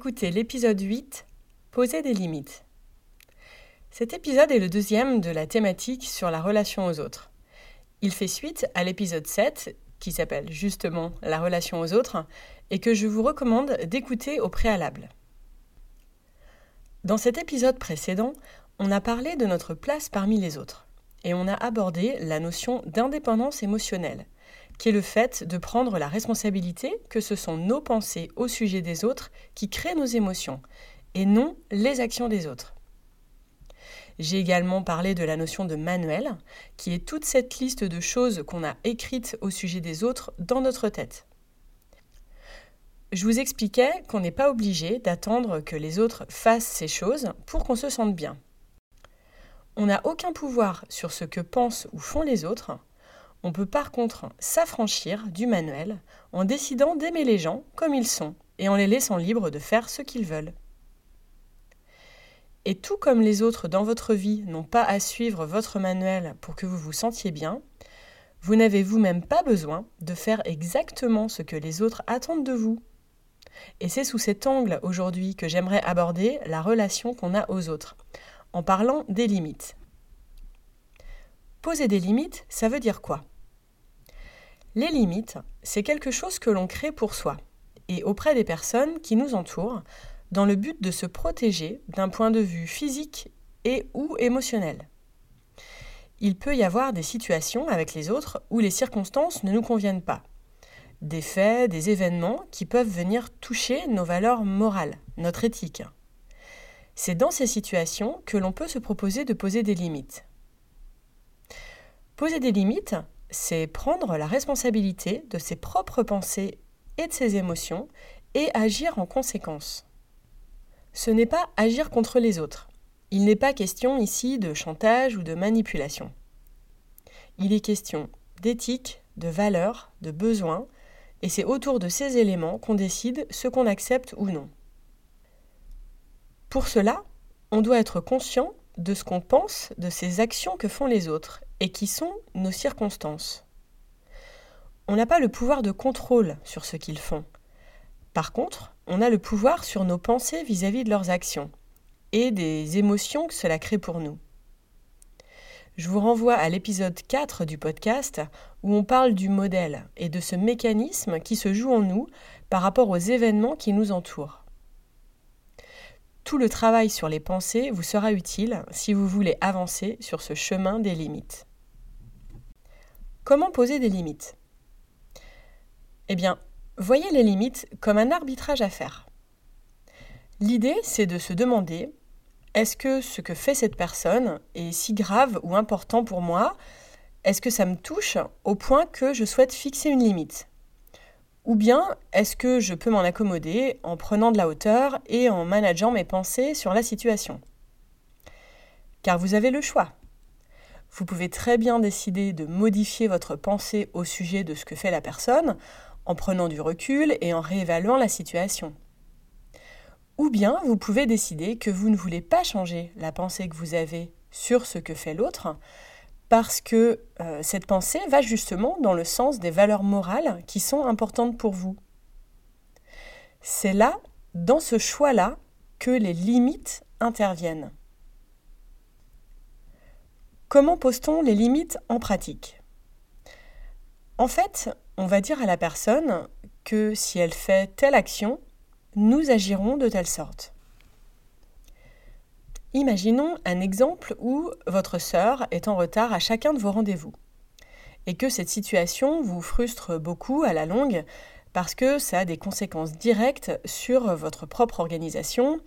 Écoutez l'épisode 8, Poser des limites. Cet épisode est le deuxième de la thématique sur la relation aux autres. Il fait suite à l'épisode 7, qui s'appelle justement La relation aux autres, et que je vous recommande d'écouter au préalable. Dans cet épisode précédent, on a parlé de notre place parmi les autres, et on a abordé la notion d'indépendance émotionnelle, qui est le fait de prendre la responsabilité que ce sont nos pensées au sujet des autres qui créent nos émotions, et non les actions des autres. J'ai également parlé de la notion de manuel, qui est toute cette liste de choses qu'on a écrites au sujet des autres dans notre tête. Je vous expliquais qu'on n'est pas obligé d'attendre que les autres fassent ces choses pour qu'on se sente bien. On n'a aucun pouvoir sur ce que pensent ou font les autres, on peut par contre s'affranchir du manuel en décidant d'aimer les gens comme ils sont et en les laissant libres de faire ce qu'ils veulent. Et tout comme les autres dans votre vie n'ont pas à suivre votre manuel pour que vous vous sentiez bien, vous n'avez vous-même pas besoin de faire exactement ce que les autres attendent de vous. Et c'est sous cet angle aujourd'hui que j'aimerais aborder la relation qu'on a aux autres, en parlant des limites. Poser des limites, ça veut dire quoi? Les limites, c'est quelque chose que l'on crée pour soi et auprès des personnes qui nous entourent dans le but de se protéger d'un point de vue physique et ou émotionnel. Il peut y avoir des situations avec les autres où les circonstances ne nous conviennent pas. Des faits, des événements qui peuvent venir toucher nos valeurs morales, notre éthique. C'est dans ces situations que l'on peut se proposer de poser des limites. Poser des limites, c'est prendre la responsabilité de ses propres pensées et de ses émotions et agir en conséquence. Ce n'est pas agir contre les autres. Il n'est pas question ici de chantage ou de manipulation. Il est question d'éthique, de valeur, de besoin, et c'est autour de ces éléments qu'on décide ce qu'on accepte ou non. Pour cela, on doit être conscient de ce qu'on pense de ces actions que font les autres et qui sont nos circonstances. On n'a pas le pouvoir de contrôle sur ce qu'ils font. Par contre, on a le pouvoir sur nos pensées vis-à-vis de leurs actions et des émotions que cela crée pour nous. Je vous renvoie à l'épisode 4 du podcast où on parle du modèle et de ce mécanisme qui se joue en nous par rapport aux événements qui nous entourent. Tout le travail sur les pensées vous sera utile si vous voulez avancer sur ce chemin des limites. Comment poser des limites? Eh bien, voyez les limites comme un arbitrage à faire. L'idée, c'est de se demander est-ce que ce que fait cette personne est si grave ou important pour moi? Est-ce que ça me touche au point que je souhaite fixer une limite? Ou bien est-ce que je peux m'en accommoder en prenant de la hauteur et en manageant mes pensées sur la situation? Car vous avez le choix. Vous pouvez très bien décider de modifier votre pensée au sujet de ce que fait la personne en prenant du recul et en réévaluant la situation. Ou bien vous pouvez décider que vous ne voulez pas changer la pensée que vous avez sur ce que fait l'autre parce que euh, cette pensée va justement dans le sens des valeurs morales qui sont importantes pour vous. C'est là, dans ce choix-là, que les limites interviennent. Comment pose-t-on les limites en pratique? En fait, on va dire à la personne que si elle fait telle action, nous agirons de telle sorte. Imaginons un exemple où votre sœur est en retard à chacun de vos rendez-vous et que cette situation vous frustre beaucoup à la longue parce que ça a des conséquences directes sur votre propre organisation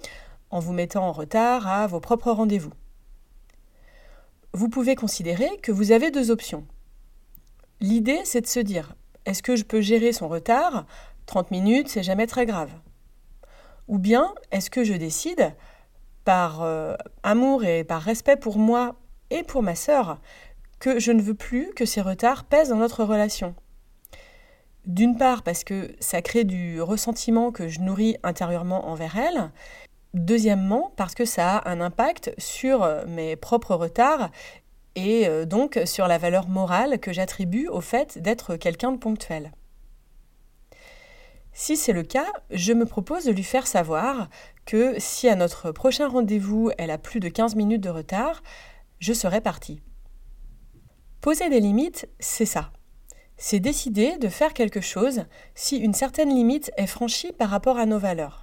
en vous mettant en retard à vos propres rendez-vous. Vous pouvez considérer que vous avez deux options. L'idée, c'est de se dire, est-ce que je peux gérer son retard? 30 minutes, c'est jamais très grave. Ou bien, est-ce que je décide, par euh, amour et par respect pour moi et pour ma sœur, que je ne veux plus que ces retards pèsent dans notre relation? D'une part parce que ça crée du ressentiment que je nourris intérieurement envers elle. Deuxièmement parce que ça a un impact sur euh, mes propres retards et euh, donc sur la valeur morale que j'attribue au fait d'être quelqu'un de ponctuel. Si c'est le cas, je me propose de lui faire savoir que si à notre prochain rendez-vous elle a plus de 15 minutes de retard, je serai partie. Poser des limites, c'est ça. C'est décider de faire quelque chose si une certaine limite est franchie par rapport à nos valeurs.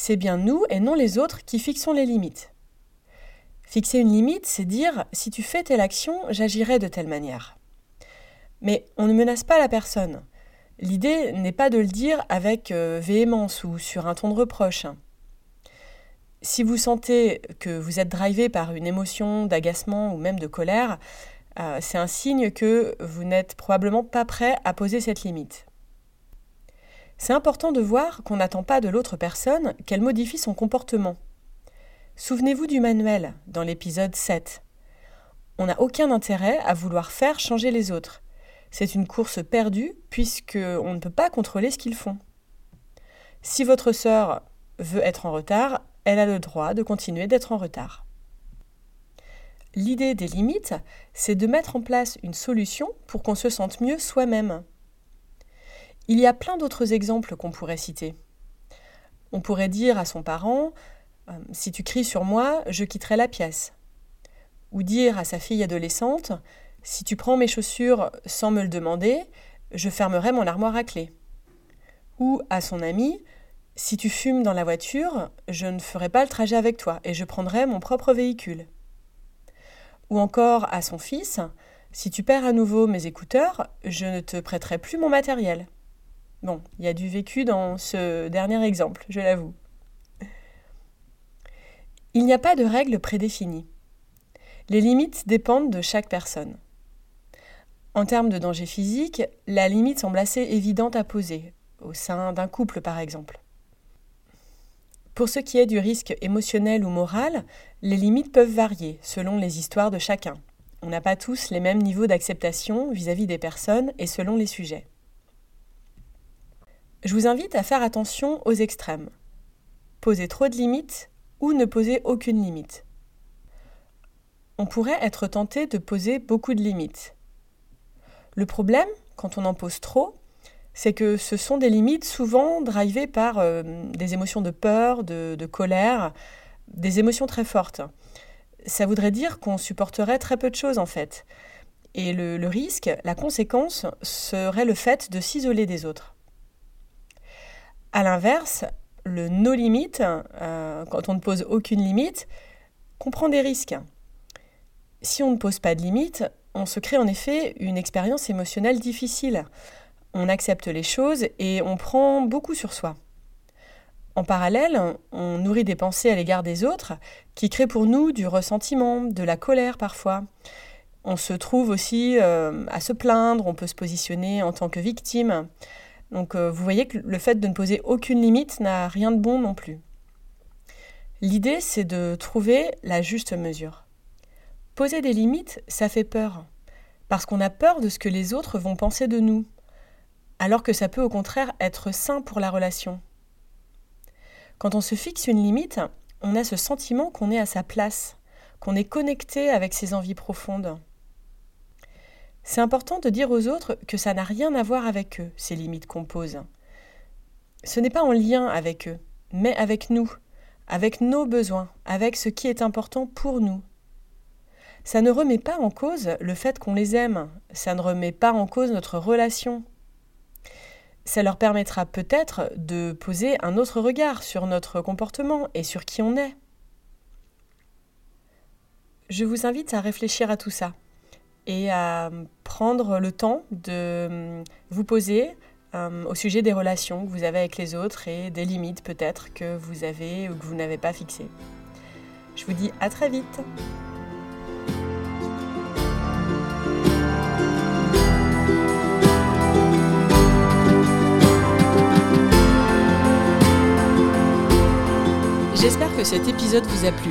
C'est bien nous et non les autres qui fixons les limites. Fixer une limite, c'est dire si tu fais telle action, j'agirai de telle manière. Mais on ne menace pas la personne. L'idée n'est pas de le dire avec euh, véhémence ou sur un ton de reproche. Si vous sentez que vous êtes drivé par une émotion d'agacement ou même de colère, euh, c'est un signe que vous n'êtes probablement pas prêt à poser cette limite. C'est important de voir qu'on n'attend pas de l'autre personne qu'elle modifie son comportement. Souvenez-vous du manuel dans l'épisode 7. On n'a aucun intérêt à vouloir faire changer les autres. C'est une course perdue puisqu'on ne peut pas contrôler ce qu'ils font. Si votre sœur veut être en retard, elle a le droit de continuer d'être en retard. L'idée des limites, c'est de mettre en place une solution pour qu'on se sente mieux soi-même. Il y a plein d'autres exemples qu'on pourrait citer. On pourrait dire à son parent euh, Si tu cries sur moi, je quitterai la pièce. Ou dire à sa fille adolescente si tu prends mes chaussures sans me le demander, je fermerai mon armoire à clé. Ou à son ami, si tu fumes dans la voiture, je ne ferai pas le trajet avec toi et je prendrai mon propre véhicule. Ou encore à son fils, si tu perds à nouveau mes écouteurs, je ne te prêterai plus mon matériel. Bon, il y a du vécu dans ce dernier exemple, je l'avoue. Il n'y a pas de règle prédéfinie. Les limites dépendent de chaque personne. En termes de danger physique, la limite semble assez évidente à poser, au sein d'un couple par exemple. Pour ce qui est du risque émotionnel ou moral, les limites peuvent varier selon les histoires de chacun. On n'a pas tous les mêmes niveaux d'acceptation vis-à-vis des personnes et selon les sujets. Je vous invite à faire attention aux extrêmes. Poser trop de limites ou ne poser aucune limite. On pourrait être tenté de poser beaucoup de limites, le problème, quand on en pose trop, c'est que ce sont des limites souvent drivées par euh, des émotions de peur, de, colère, des émotions très fortes. Ça voudrait dire qu'on supporterait très peu de choses en fait. Et le, risque, la conséquence, serait le fait de s'isoler des autres. A l'inverse, le no limite, euh, quand on ne pose aucune limite, comprend des risques. Si on ne pose pas de limite, on se crée en effet une expérience émotionnelle difficile. On accepte les choses et on prend beaucoup sur soi. En parallèle, on nourrit des pensées à l'égard des autres qui créent pour nous du ressentiment, de la colère parfois. On se trouve aussi euh, à se plaindre, on peut se positionner en tant que victime. Donc euh, vous voyez que le fait de ne poser aucune limite n'a rien de bon non plus. L'idée, c'est de trouver la juste mesure. Poser des limites, ça fait peur. Parce qu'on a peur de ce que les autres vont penser de nous. Alors que ça peut au contraire être sain pour la relation. Quand on se fixe une limite, on a ce sentiment qu'on est à sa place, qu'on est connecté avec ses envies profondes. C'est important de dire aux autres que ça n'a rien à voir avec eux, ces limites qu'on pose. Ce n'est pas en lien avec eux, mais avec nous, avec nos besoins, avec ce qui est important pour nous ça ne remet pas en cause le fait qu'on les aime, ça ne remet pas en cause notre relation. Ça leur permettra peut-être de poser un autre regard sur notre comportement et sur qui on est. je vous invite à réfléchir à tout ça et à prendre le temps de vous poser euh, au sujet des relations que vous avez avec les autres et des limites peut-être que vous avez ou que vous n'avez pas fixées. Je vous dis à très vite J'espère que cet épisode vous a plu.